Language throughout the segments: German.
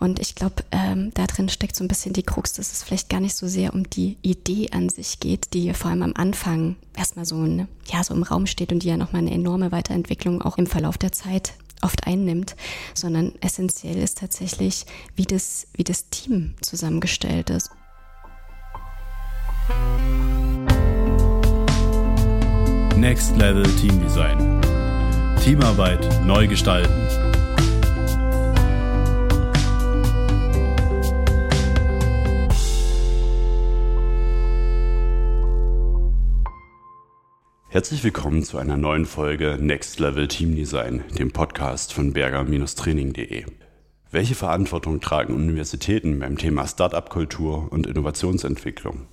Und ich glaube, ähm, da drin steckt so ein bisschen die Krux, dass es vielleicht gar nicht so sehr um die Idee an sich geht, die vor allem am Anfang erstmal so, eine, ja, so im Raum steht und die ja nochmal eine enorme Weiterentwicklung auch im Verlauf der Zeit oft einnimmt, sondern essentiell ist tatsächlich, wie das, wie das Team zusammengestellt ist. Next Level Team Design. Teamarbeit neu gestalten. Herzlich willkommen zu einer neuen Folge Next Level Team Design, dem Podcast von berger-training.de. Welche Verantwortung tragen Universitäten beim Thema Startup-Kultur und Innovationsentwicklung?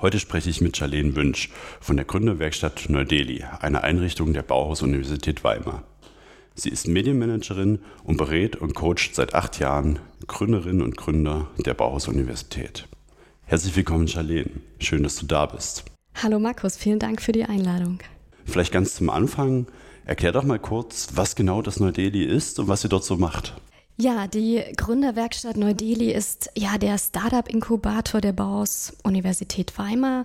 Heute spreche ich mit Charlene Wünsch von der Gründerwerkstatt Neu-Delhi, einer Einrichtung der Bauhaus-Universität Weimar. Sie ist Medienmanagerin und berät und coacht seit acht Jahren Gründerinnen und Gründer der Bauhaus-Universität. Herzlich willkommen, Charlene. Schön, dass du da bist. Hallo Markus, vielen Dank für die Einladung. Vielleicht ganz zum Anfang, erklär doch mal kurz, was genau das Neu-Delhi ist und was ihr dort so macht. Ja, die Gründerwerkstatt Neu-Delhi ist ja der Startup-Inkubator der Bauhaus Universität Weimar.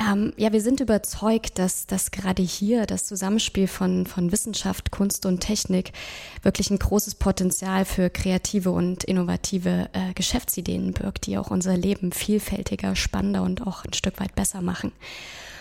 Ähm, ja, wir sind überzeugt, dass, dass gerade hier das Zusammenspiel von, von Wissenschaft, Kunst und Technik wirklich ein großes Potenzial für kreative und innovative äh, Geschäftsideen birgt, die auch unser Leben vielfältiger, spannender und auch ein Stück weit besser machen.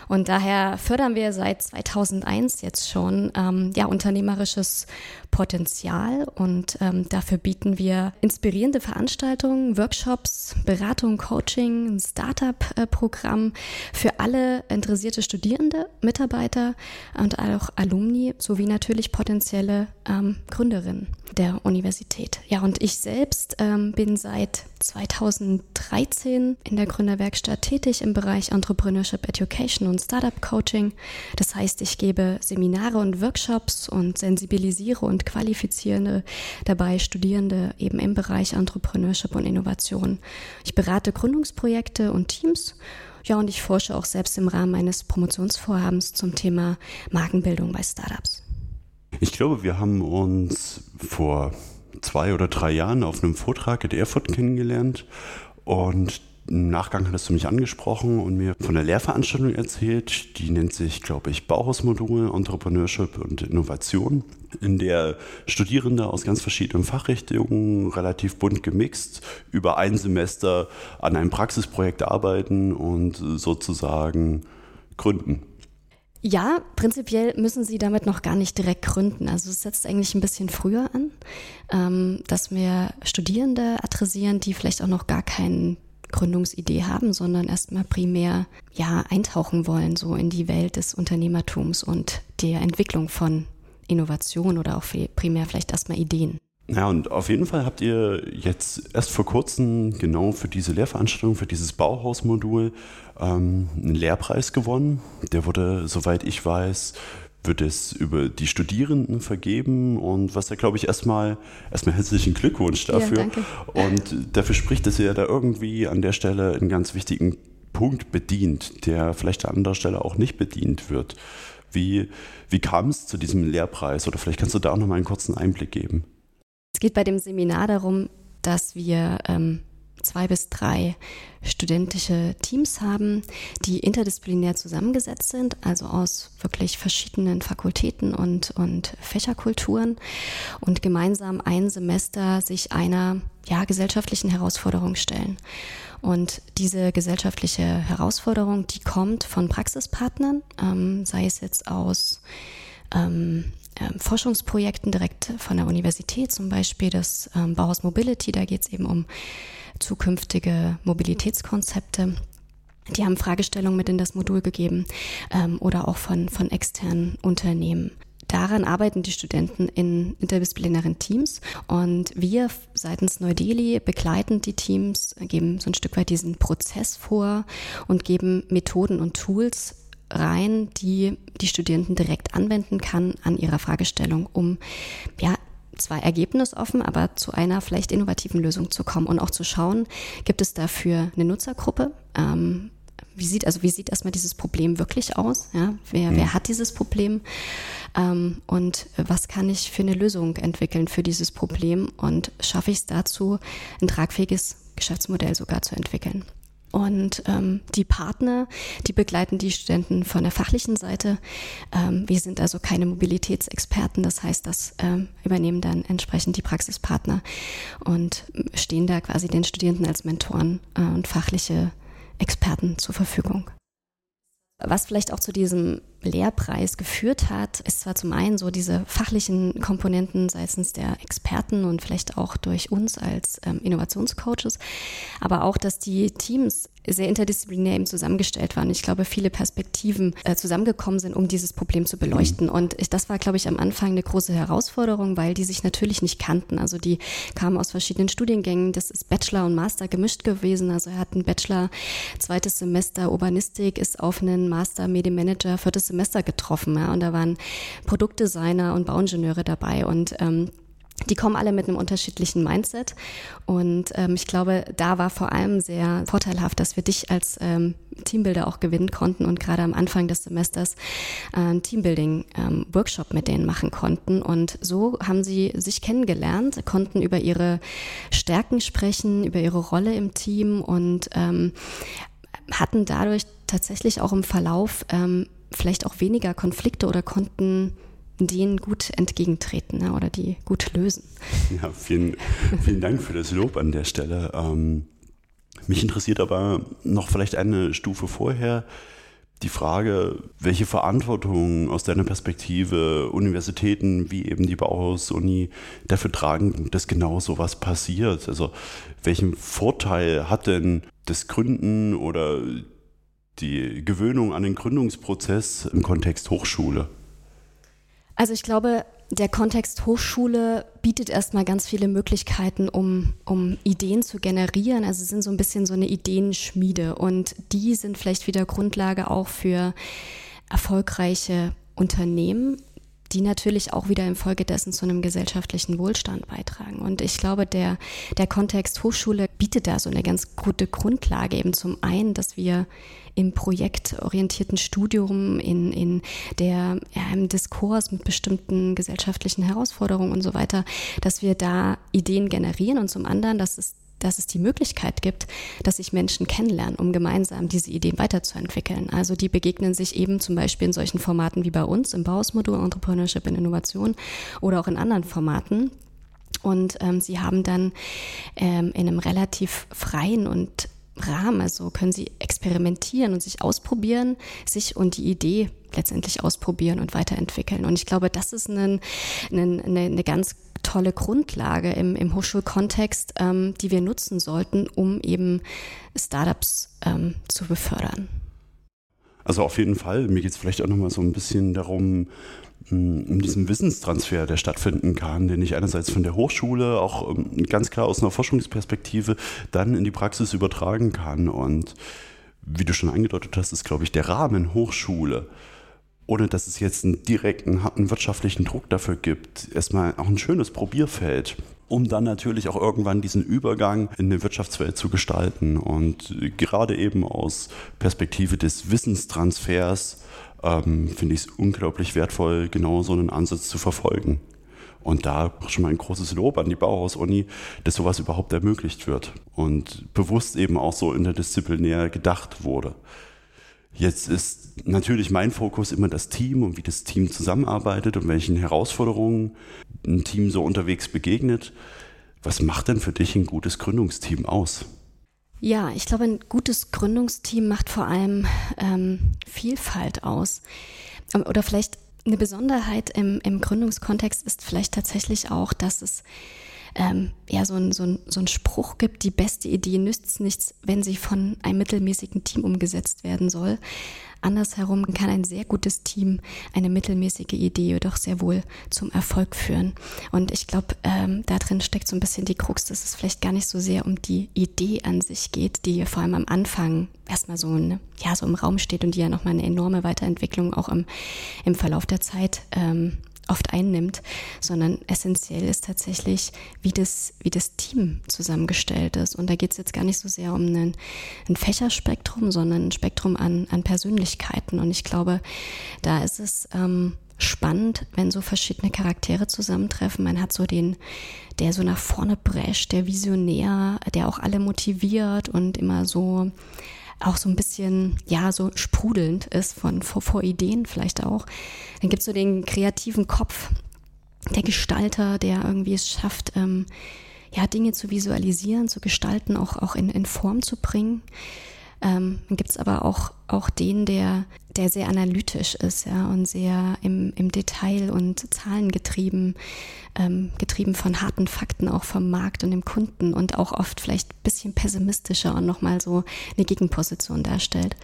Und daher fördern wir seit 2001 jetzt schon ähm, ja, unternehmerisches Potenzial und ähm, dafür bieten wir inspirierende Veranstaltungen, Workshops, Beratung, Coaching, ein Startup-Programm für alle interessierte Studierende, Mitarbeiter und auch Alumni sowie natürlich potenzielle ähm, Gründerinnen der Universität. Ja, und ich selbst ähm, bin seit 2013 in der Gründerwerkstatt tätig im Bereich Entrepreneurship Education und Startup Coaching. Das heißt, ich gebe Seminare und Workshops und sensibilisiere und qualifiziere dabei Studierende eben im Bereich Entrepreneurship und Innovation. Ich berate Gründungsprojekte und Teams ja, und ich forsche auch selbst im Rahmen meines Promotionsvorhabens zum Thema Markenbildung bei Startups. Ich glaube, wir haben uns vor zwei oder drei Jahren auf einem Vortrag in Erfurt kennengelernt und im Nachgang hattest du mich angesprochen und mir von der Lehrveranstaltung erzählt. Die nennt sich, glaube ich, Bauhausmodul, Entrepreneurship und Innovation, in der Studierende aus ganz verschiedenen Fachrichtungen, relativ bunt gemixt, über ein Semester an einem Praxisprojekt arbeiten und sozusagen gründen. Ja, prinzipiell müssen Sie damit noch gar nicht direkt gründen. Also es setzt eigentlich ein bisschen früher an, ähm, dass wir Studierende adressieren, die vielleicht auch noch gar keine Gründungsidee haben, sondern erstmal primär ja eintauchen wollen so in die Welt des Unternehmertums und der Entwicklung von Innovation oder auch primär vielleicht erstmal Ideen. Ja, und auf jeden Fall habt ihr jetzt erst vor kurzem genau für diese Lehrveranstaltung, für dieses Bauhausmodul ähm, einen Lehrpreis gewonnen. Der wurde, soweit ich weiß, wird es über die Studierenden vergeben und was ja, glaube ich, erstmal erstmal herzlichen Glückwunsch dafür. Ja. Und dafür spricht, dass ihr da irgendwie an der Stelle einen ganz wichtigen Punkt bedient, der vielleicht an anderer Stelle auch nicht bedient wird. Wie, wie kam es zu diesem Lehrpreis? Oder vielleicht kannst du da auch noch mal einen kurzen Einblick geben. Es geht bei dem Seminar darum, dass wir ähm, zwei bis drei studentische Teams haben, die interdisziplinär zusammengesetzt sind, also aus wirklich verschiedenen Fakultäten und, und Fächerkulturen und gemeinsam ein Semester sich einer ja, gesellschaftlichen Herausforderung stellen. Und diese gesellschaftliche Herausforderung, die kommt von Praxispartnern, ähm, sei es jetzt aus ähm, ähm, Forschungsprojekten direkt von der Universität, zum Beispiel das ähm, Bauhaus Mobility, da geht es eben um zukünftige Mobilitätskonzepte. Die haben Fragestellungen mit in das Modul gegeben ähm, oder auch von, von externen Unternehmen. Daran arbeiten die Studenten in interdisziplinären Teams und wir seitens Neu-Delhi begleiten die Teams, geben so ein Stück weit diesen Prozess vor und geben Methoden und Tools rein, die die Studierenden direkt anwenden kann an ihrer Fragestellung, um ja zwar ergebnisoffen, aber zu einer vielleicht innovativen Lösung zu kommen und auch zu schauen, gibt es dafür eine Nutzergruppe, ähm, wie sieht, also wie sieht erstmal dieses Problem wirklich aus? Ja? Wer, mhm. wer hat dieses Problem? Ähm, und was kann ich für eine Lösung entwickeln für dieses Problem? Und schaffe ich es dazu, ein tragfähiges Geschäftsmodell sogar zu entwickeln? Und ähm, die Partner, die begleiten die Studenten von der fachlichen Seite. Ähm, wir sind also keine Mobilitätsexperten, das heißt, das ähm, übernehmen dann entsprechend die Praxispartner und stehen da quasi den Studierenden als Mentoren äh, und fachliche Experten zur Verfügung. Was vielleicht auch zu diesem Lehrpreis geführt hat, ist zwar zum einen so diese fachlichen Komponenten seitens der Experten und vielleicht auch durch uns als ähm, Innovationscoaches, aber auch, dass die Teams sehr interdisziplinär eben zusammengestellt waren. Ich glaube, viele Perspektiven äh, zusammengekommen sind, um dieses Problem zu beleuchten. Mhm. Und ich, das war, glaube ich, am Anfang eine große Herausforderung, weil die sich natürlich nicht kannten. Also die kamen aus verschiedenen Studiengängen. Das ist Bachelor und Master gemischt gewesen. Also er hat einen Bachelor, zweites Semester Urbanistik, ist auf einen Master Medienmanager, viertes Semester getroffen. Ja, und da waren Produktdesigner und Bauingenieure dabei. Und ähm, die kommen alle mit einem unterschiedlichen Mindset. Und ähm, ich glaube, da war vor allem sehr vorteilhaft, dass wir dich als ähm, Teambuilder auch gewinnen konnten und gerade am Anfang des Semesters äh, einen Teambuilding-Workshop ähm, mit denen machen konnten. Und so haben sie sich kennengelernt, konnten über ihre Stärken sprechen, über ihre Rolle im Team und ähm, hatten dadurch tatsächlich auch im Verlauf ähm, vielleicht auch weniger Konflikte oder konnten denen gut entgegentreten ne, oder die gut lösen. Ja, vielen, vielen Dank für das Lob an der Stelle. Ähm, mich interessiert aber noch vielleicht eine Stufe vorher die Frage, welche Verantwortung aus deiner Perspektive Universitäten wie eben die Bauhaus-Uni dafür tragen, dass genau so was passiert. Also welchen Vorteil hat denn das Gründen oder die Gewöhnung an den Gründungsprozess im Kontext Hochschule? Also ich glaube, der Kontext Hochschule bietet erstmal ganz viele Möglichkeiten, um, um Ideen zu generieren. Also es sind so ein bisschen so eine Ideenschmiede und die sind vielleicht wieder Grundlage auch für erfolgreiche Unternehmen, die natürlich auch wieder infolgedessen zu einem gesellschaftlichen Wohlstand beitragen. Und ich glaube, der, der Kontext Hochschule bietet da so eine ganz gute Grundlage eben zum einen, dass wir im projektorientierten Studium, in, in der, ja, im Diskurs mit bestimmten gesellschaftlichen Herausforderungen und so weiter, dass wir da Ideen generieren und zum anderen, dass es dass es die Möglichkeit gibt, dass sich Menschen kennenlernen, um gemeinsam diese Ideen weiterzuentwickeln. Also die begegnen sich eben zum Beispiel in solchen Formaten wie bei uns im Bausmodul Entrepreneurship in Innovation oder auch in anderen Formaten. Und ähm, sie haben dann ähm, in einem relativ freien und Rahmen, also können sie experimentieren und sich ausprobieren, sich und die Idee letztendlich ausprobieren und weiterentwickeln. Und ich glaube, das ist eine, eine, eine ganz tolle Grundlage im, im Hochschulkontext, ähm, die wir nutzen sollten, um eben Startups ähm, zu befördern. Also auf jeden Fall. Mir geht es vielleicht auch nochmal so ein bisschen darum, um diesen Wissenstransfer, der stattfinden kann, den ich einerseits von der Hochschule auch ähm, ganz klar aus einer Forschungsperspektive dann in die Praxis übertragen kann. Und wie du schon angedeutet hast, ist, glaube ich, der Rahmen Hochschule ohne dass es jetzt einen direkten, harten wirtschaftlichen Druck dafür gibt, erstmal auch ein schönes Probierfeld, um dann natürlich auch irgendwann diesen Übergang in eine Wirtschaftswelt zu gestalten. Und gerade eben aus Perspektive des Wissenstransfers ähm, finde ich es unglaublich wertvoll, genau so einen Ansatz zu verfolgen. Und da schon mal ein großes Lob an die Bauhaus-Uni, dass sowas überhaupt ermöglicht wird und bewusst eben auch so interdisziplinär gedacht wurde. Jetzt ist natürlich mein Fokus immer das Team und wie das Team zusammenarbeitet und welchen Herausforderungen ein Team so unterwegs begegnet. Was macht denn für dich ein gutes Gründungsteam aus? Ja, ich glaube, ein gutes Gründungsteam macht vor allem ähm, Vielfalt aus. Ähm, oder vielleicht eine Besonderheit im, im Gründungskontext ist vielleicht tatsächlich auch, dass es ähm, ja so ein, so, ein, so ein Spruch gibt, die beste Idee nützt nichts, wenn sie von einem mittelmäßigen Team umgesetzt werden soll. Andersherum kann ein sehr gutes Team eine mittelmäßige Idee jedoch sehr wohl zum Erfolg führen. Und ich glaube, ähm, da drin steckt so ein bisschen die Krux, dass es vielleicht gar nicht so sehr um die Idee an sich geht, die vor allem am Anfang erstmal so, eine, ja, so im Raum steht und die ja nochmal eine enorme Weiterentwicklung auch im, im Verlauf der Zeit ähm, oft einnimmt, sondern essentiell ist tatsächlich, wie das, wie das Team zusammengestellt ist. Und da geht es jetzt gar nicht so sehr um einen, ein Fächerspektrum, sondern ein Spektrum an, an Persönlichkeiten. Und ich glaube, da ist es ähm, spannend, wenn so verschiedene Charaktere zusammentreffen. Man hat so den, der so nach vorne prescht, der Visionär, der auch alle motiviert und immer so auch so ein bisschen, ja, so sprudelnd ist von vor, vor Ideen vielleicht auch. Dann gibt es so den kreativen Kopf, der Gestalter, der irgendwie es schafft, ähm, ja, Dinge zu visualisieren, zu gestalten, auch, auch in, in Form zu bringen. Ähm, dann gibt es aber auch, auch den, der, der sehr analytisch ist ja, und sehr im, im Detail und zahlengetrieben, ähm, getrieben von harten Fakten auch vom Markt und dem Kunden und auch oft vielleicht ein bisschen pessimistischer und nochmal so eine Gegenposition darstellt.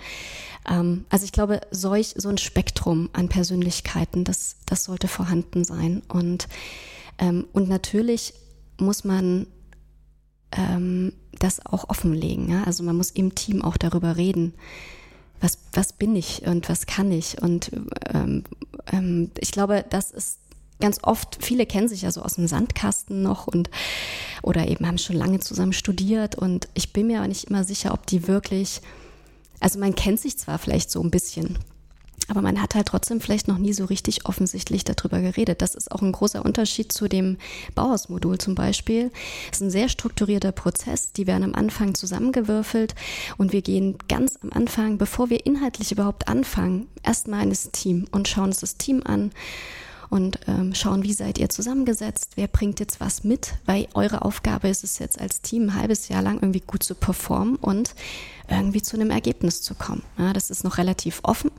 Ähm, also ich glaube, solch, so ein Spektrum an Persönlichkeiten, das, das sollte vorhanden sein. Und, ähm, und natürlich muss man ähm, das auch offenlegen. Ja? Also man muss im Team auch darüber reden. Was, was bin ich und was kann ich? Und ähm, ähm, ich glaube, das ist ganz oft, viele kennen sich ja so aus dem Sandkasten noch und oder eben haben schon lange zusammen studiert und ich bin mir aber nicht immer sicher, ob die wirklich, also man kennt sich zwar vielleicht so ein bisschen, aber man hat halt trotzdem vielleicht noch nie so richtig offensichtlich darüber geredet. Das ist auch ein großer Unterschied zu dem Bauhausmodul zum Beispiel. Es ist ein sehr strukturierter Prozess. Die werden am Anfang zusammengewürfelt und wir gehen ganz am Anfang, bevor wir inhaltlich überhaupt anfangen, erstmal in das Team und schauen uns das Team an und ähm, schauen, wie seid ihr zusammengesetzt, wer bringt jetzt was mit, weil eure Aufgabe ist es jetzt als Team ein halbes Jahr lang irgendwie gut zu performen und irgendwie zu einem Ergebnis zu kommen. Ja, das ist noch relativ offen.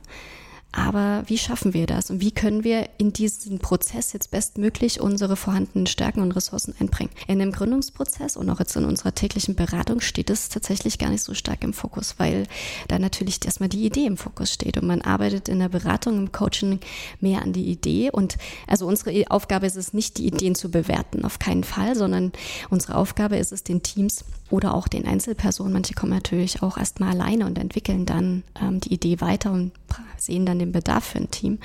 Aber wie schaffen wir das und wie können wir in diesen Prozess jetzt bestmöglich unsere vorhandenen Stärken und Ressourcen einbringen? In dem Gründungsprozess und auch jetzt in unserer täglichen Beratung steht es tatsächlich gar nicht so stark im Fokus, weil da natürlich erstmal die Idee im Fokus steht und man arbeitet in der Beratung, im Coaching mehr an die Idee und also unsere Aufgabe ist es nicht, die Ideen zu bewerten, auf keinen Fall, sondern unsere Aufgabe ist es, den Teams oder auch den Einzelpersonen, manche kommen natürlich auch erstmal alleine und entwickeln dann ähm, die Idee weiter und sehen dann den Bedarf für ein Team.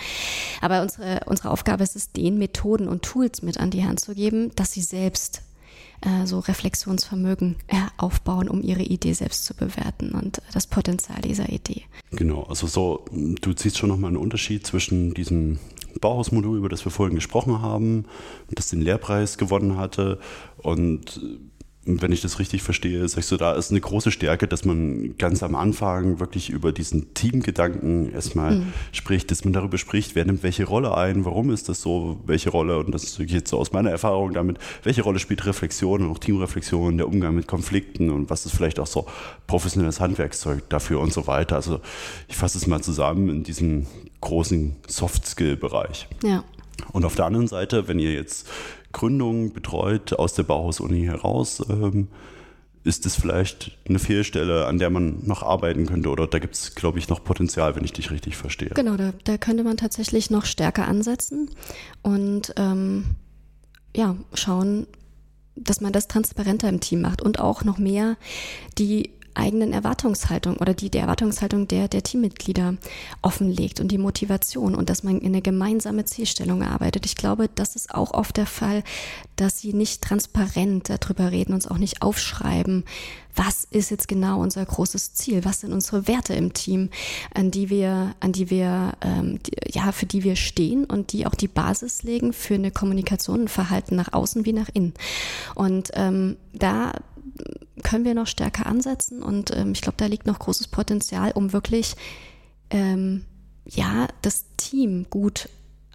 Aber unsere, unsere Aufgabe ist es, den Methoden und Tools mit an die Hand zu geben, dass sie selbst äh, so Reflexionsvermögen äh, aufbauen, um ihre Idee selbst zu bewerten und das Potenzial dieser Idee. Genau, also so, du siehst schon nochmal einen Unterschied zwischen diesem Bauhausmodul, über das wir vorhin gesprochen haben, das den Lehrpreis gewonnen hatte und wenn ich das richtig verstehe, sagst du, da ist eine große Stärke, dass man ganz am Anfang wirklich über diesen Teamgedanken erstmal mhm. spricht, dass man darüber spricht, wer nimmt welche Rolle ein, warum ist das so, welche Rolle, und das ist jetzt so aus meiner Erfahrung damit, welche Rolle spielt Reflexion und auch Teamreflexion, der Umgang mit Konflikten und was ist vielleicht auch so professionelles Handwerkszeug dafür und so weiter. Also ich fasse es mal zusammen in diesem großen Soft-Skill-Bereich. Ja. Und auf der anderen Seite, wenn ihr jetzt Gründungen betreut aus der Bauhaus-Uni heraus, ähm, ist es vielleicht eine Fehlstelle, an der man noch arbeiten könnte? Oder da gibt es, glaube ich, noch Potenzial, wenn ich dich richtig verstehe. Genau, da, da könnte man tatsächlich noch stärker ansetzen und ähm, ja, schauen, dass man das transparenter im Team macht und auch noch mehr die eigenen Erwartungshaltung oder die, die Erwartungshaltung der, der Teammitglieder offenlegt und die Motivation und dass man in eine gemeinsame Zielstellung arbeitet. Ich glaube, das ist auch oft der Fall, dass sie nicht transparent darüber reden, uns auch nicht aufschreiben, was ist jetzt genau unser großes Ziel, was sind unsere Werte im Team, an die wir, an die wir, ähm, die, ja, für die wir stehen und die auch die Basis legen für eine Kommunikation und Verhalten nach außen wie nach innen. Und ähm, da können wir noch stärker ansetzen und ähm, ich glaube, da liegt noch großes Potenzial, um wirklich ähm, ja das Team gut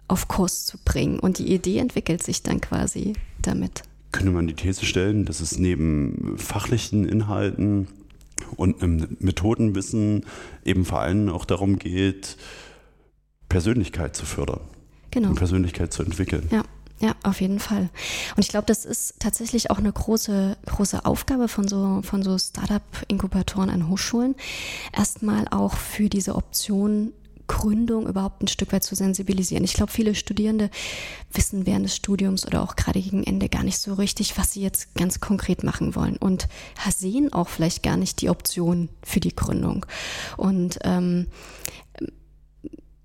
auf Kurs zu bringen und die Idee entwickelt sich dann quasi damit. Könnte man die These stellen, dass es neben fachlichen Inhalten und einem Methodenwissen eben vor allem auch darum geht, Persönlichkeit zu fördern. Genau. Und Persönlichkeit zu entwickeln. Ja. Ja, auf jeden Fall. Und ich glaube, das ist tatsächlich auch eine große, große Aufgabe von so, von so Startup-Inkubatoren an Hochschulen, erstmal auch für diese Option Gründung überhaupt ein Stück weit zu sensibilisieren. Ich glaube, viele Studierende wissen während des Studiums oder auch gerade gegen Ende gar nicht so richtig, was sie jetzt ganz konkret machen wollen und sehen auch vielleicht gar nicht die Option für die Gründung. Und ähm,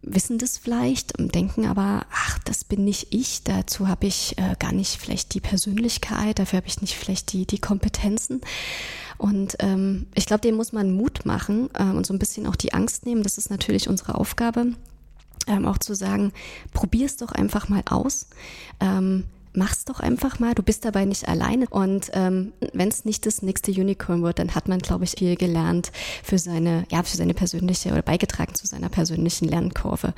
wissen das vielleicht denken aber, ach, das bin nicht ich, dazu habe ich äh, gar nicht vielleicht die Persönlichkeit, dafür habe ich nicht vielleicht die, die Kompetenzen. Und ähm, ich glaube, dem muss man Mut machen äh, und so ein bisschen auch die Angst nehmen. Das ist natürlich unsere Aufgabe, ähm, auch zu sagen, probier es doch einfach mal aus. Ähm, mach's doch einfach mal, du bist dabei nicht alleine. Und ähm, wenn es nicht das nächste Unicorn wird, dann hat man, glaube ich, viel gelernt für seine, ja, für seine persönliche oder beigetragen zu seiner persönlichen Lernkurve.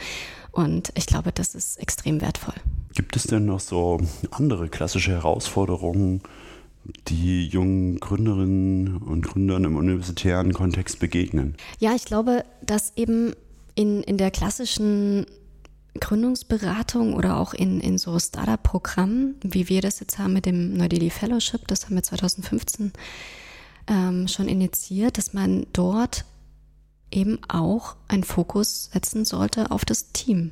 Und ich glaube, das ist extrem wertvoll. Gibt es denn noch so andere klassische Herausforderungen, die jungen Gründerinnen und Gründern im universitären Kontext begegnen? Ja, ich glaube, dass eben in, in der klassischen Gründungsberatung oder auch in, in so Startup-Programmen, wie wir das jetzt haben mit dem Neu-Delhi Fellowship, das haben wir 2015 ähm, schon initiiert, dass man dort eben auch einen Fokus setzen sollte auf das Team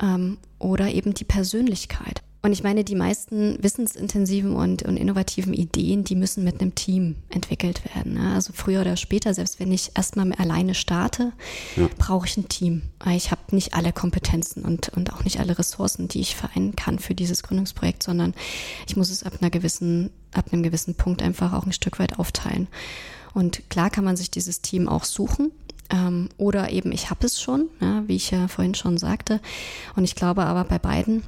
ähm, oder eben die Persönlichkeit. Und ich meine, die meisten wissensintensiven und, und innovativen Ideen, die müssen mit einem Team entwickelt werden. Ne? Also früher oder später, selbst wenn ich erstmal alleine starte, ja. brauche ich ein Team. Ich habe nicht alle Kompetenzen und, und auch nicht alle Ressourcen, die ich vereinen kann für dieses Gründungsprojekt, sondern ich muss es ab einer gewissen, ab einem gewissen Punkt einfach auch ein Stück weit aufteilen. Und klar kann man sich dieses Team auch suchen. Ähm, oder eben, ich habe es schon, ja, wie ich ja vorhin schon sagte. Und ich glaube aber bei beiden,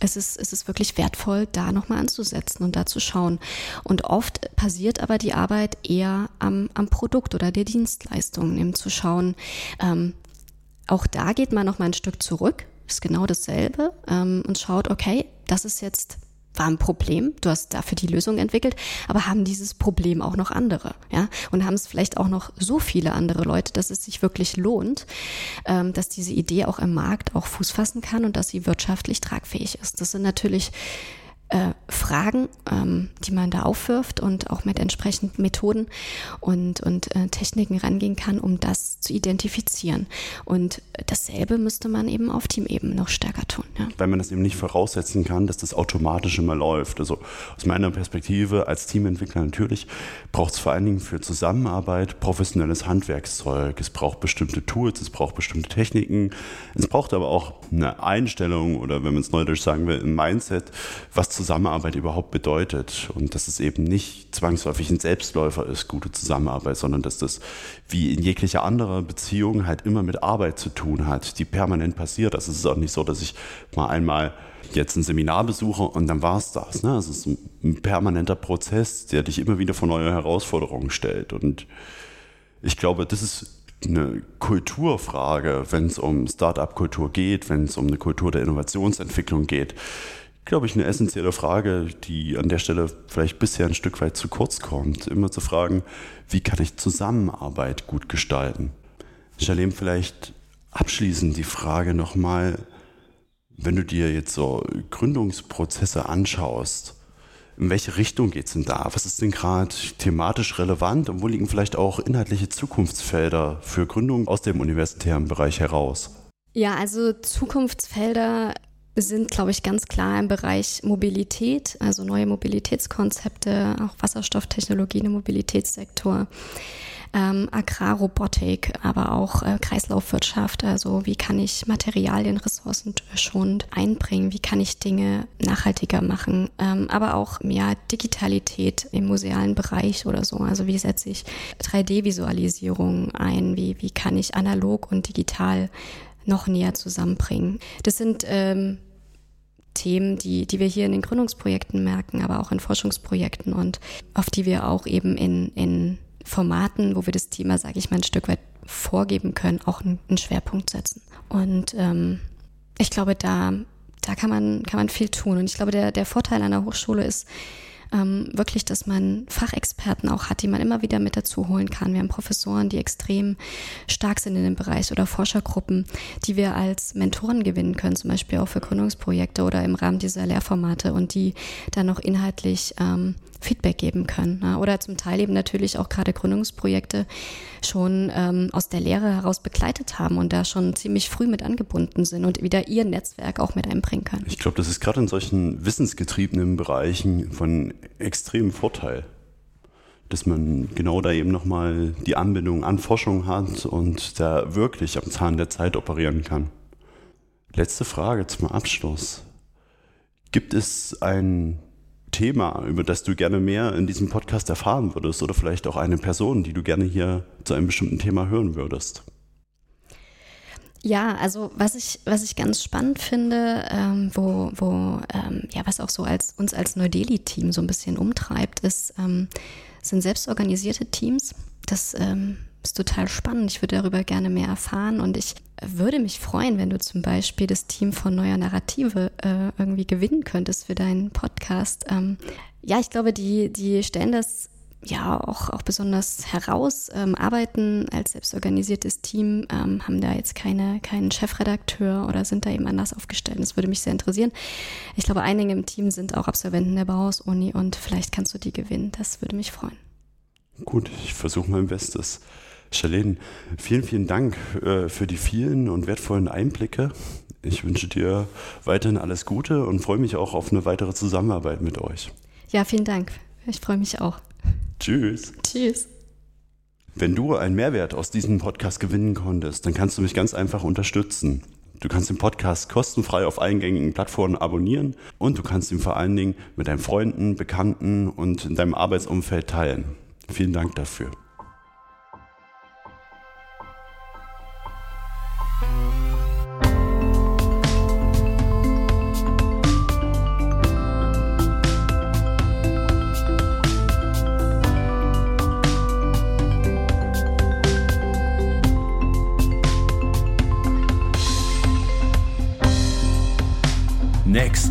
es ist, es ist wirklich wertvoll, da nochmal anzusetzen und da zu schauen. Und oft passiert aber die Arbeit eher am, am Produkt oder der Dienstleistung, eben zu schauen. Ähm, auch da geht man nochmal ein Stück zurück, ist genau dasselbe ähm, und schaut, okay, das ist jetzt war ein Problem, du hast dafür die Lösung entwickelt, aber haben dieses Problem auch noch andere, ja, und haben es vielleicht auch noch so viele andere Leute, dass es sich wirklich lohnt, ähm, dass diese Idee auch im Markt auch Fuß fassen kann und dass sie wirtschaftlich tragfähig ist. Das sind natürlich äh, Fragen, ähm, die man da aufwirft und auch mit entsprechenden Methoden und, und äh, Techniken rangehen kann, um das zu identifizieren. Und dasselbe müsste man eben auf Teamebene noch stärker tun. Ja. Weil man das eben nicht voraussetzen kann, dass das automatisch immer läuft. Also aus meiner Perspektive als Teamentwickler natürlich braucht es vor allen Dingen für Zusammenarbeit professionelles Handwerkszeug. Es braucht bestimmte Tools, es braucht bestimmte Techniken. Es braucht aber auch eine Einstellung oder wenn man es neudeutsch sagen will, ein Mindset, was Zusammenarbeit überhaupt bedeutet und dass es eben nicht zwangsläufig ein Selbstläufer ist, gute Zusammenarbeit, sondern dass das wie in jeglicher anderer Beziehung halt immer mit Arbeit zu tun hat, die permanent passiert. Also es ist auch nicht so, dass ich mal einmal jetzt ein Seminar besuche und dann war es das. Ne? Es ist ein permanenter Prozess, der dich immer wieder vor neue Herausforderungen stellt. Und ich glaube, das ist eine Kulturfrage, wenn es um Start-up-Kultur geht, wenn es um eine Kultur der Innovationsentwicklung geht glaube ich, eine essentielle Frage, die an der Stelle vielleicht bisher ein Stück weit zu kurz kommt. Immer zu fragen, wie kann ich Zusammenarbeit gut gestalten? Shalem, vielleicht abschließend die Frage nochmal, wenn du dir jetzt so Gründungsprozesse anschaust, in welche Richtung geht es denn da? Was ist denn gerade thematisch relevant und wo liegen vielleicht auch inhaltliche Zukunftsfelder für Gründungen aus dem universitären Bereich heraus? Ja, also Zukunftsfelder sind, glaube ich, ganz klar im Bereich Mobilität, also neue Mobilitätskonzepte, auch Wasserstofftechnologie im Mobilitätssektor. Ähm, Agrarrobotik, aber auch äh, Kreislaufwirtschaft. Also wie kann ich Materialien ressourcenschonend einbringen? Wie kann ich Dinge nachhaltiger machen? Ähm, aber auch ja, Digitalität im musealen Bereich oder so. Also wie setze ich 3D-Visualisierung ein? Wie, wie kann ich analog und digital noch näher zusammenbringen? Das sind ähm, Themen, die, die wir hier in den Gründungsprojekten merken, aber auch in Forschungsprojekten und auf die wir auch eben in, in Formaten, wo wir das Thema, sage ich mal, ein Stück weit vorgeben können, auch einen, einen Schwerpunkt setzen. Und ähm, ich glaube, da, da kann man, kann man viel tun. Und ich glaube, der, der Vorteil einer Hochschule ist, ähm, wirklich, dass man Fachexperten auch hat, die man immer wieder mit dazu holen kann. Wir haben Professoren, die extrem stark sind in dem Bereich oder Forschergruppen, die wir als Mentoren gewinnen können, zum Beispiel auch für Gründungsprojekte oder im Rahmen dieser Lehrformate und die dann noch inhaltlich ähm, Feedback geben können. Ne? Oder zum Teil eben natürlich auch gerade Gründungsprojekte schon ähm, aus der Lehre heraus begleitet haben und da schon ziemlich früh mit angebunden sind und wieder ihr Netzwerk auch mit einbringen können. Ich glaube, das ist gerade in solchen wissensgetriebenen Bereichen von extremem Vorteil. dass man genau da eben nochmal die Anbindung an Forschung hat und da wirklich am Zahn der Zeit operieren kann. Letzte Frage zum Abschluss. Gibt es ein Thema, über das du gerne mehr in diesem Podcast erfahren würdest oder vielleicht auch eine Person, die du gerne hier zu einem bestimmten Thema hören würdest? Ja, also was ich, was ich ganz spannend finde, ähm, wo, wo ähm, ja, was auch so als uns als Neu-Delhi-Team so ein bisschen umtreibt, ist, ähm, sind selbstorganisierte Teams. Das ähm, ist total spannend. Ich würde darüber gerne mehr erfahren und ich würde mich freuen, wenn du zum Beispiel das Team von Neuer Narrative äh, irgendwie gewinnen könntest für deinen Podcast. Ähm, ja, ich glaube, die, die stellen das ja auch, auch besonders heraus, ähm, arbeiten als selbstorganisiertes Team, ähm, haben da jetzt keine, keinen Chefredakteur oder sind da eben anders aufgestellt. Das würde mich sehr interessieren. Ich glaube, einige im Team sind auch Absolventen der Bauhaus-Uni und vielleicht kannst du die gewinnen. Das würde mich freuen. Gut, ich versuche mein Bestes. Charlene, vielen, vielen Dank äh, für die vielen und wertvollen Einblicke. Ich wünsche dir weiterhin alles Gute und freue mich auch auf eine weitere Zusammenarbeit mit euch. Ja, vielen Dank. Ich freue mich auch. Tschüss. Tschüss. Wenn du einen Mehrwert aus diesem Podcast gewinnen konntest, dann kannst du mich ganz einfach unterstützen. Du kannst den Podcast kostenfrei auf allen gängigen Plattformen abonnieren und du kannst ihn vor allen Dingen mit deinen Freunden, Bekannten und in deinem Arbeitsumfeld teilen. Vielen Dank dafür.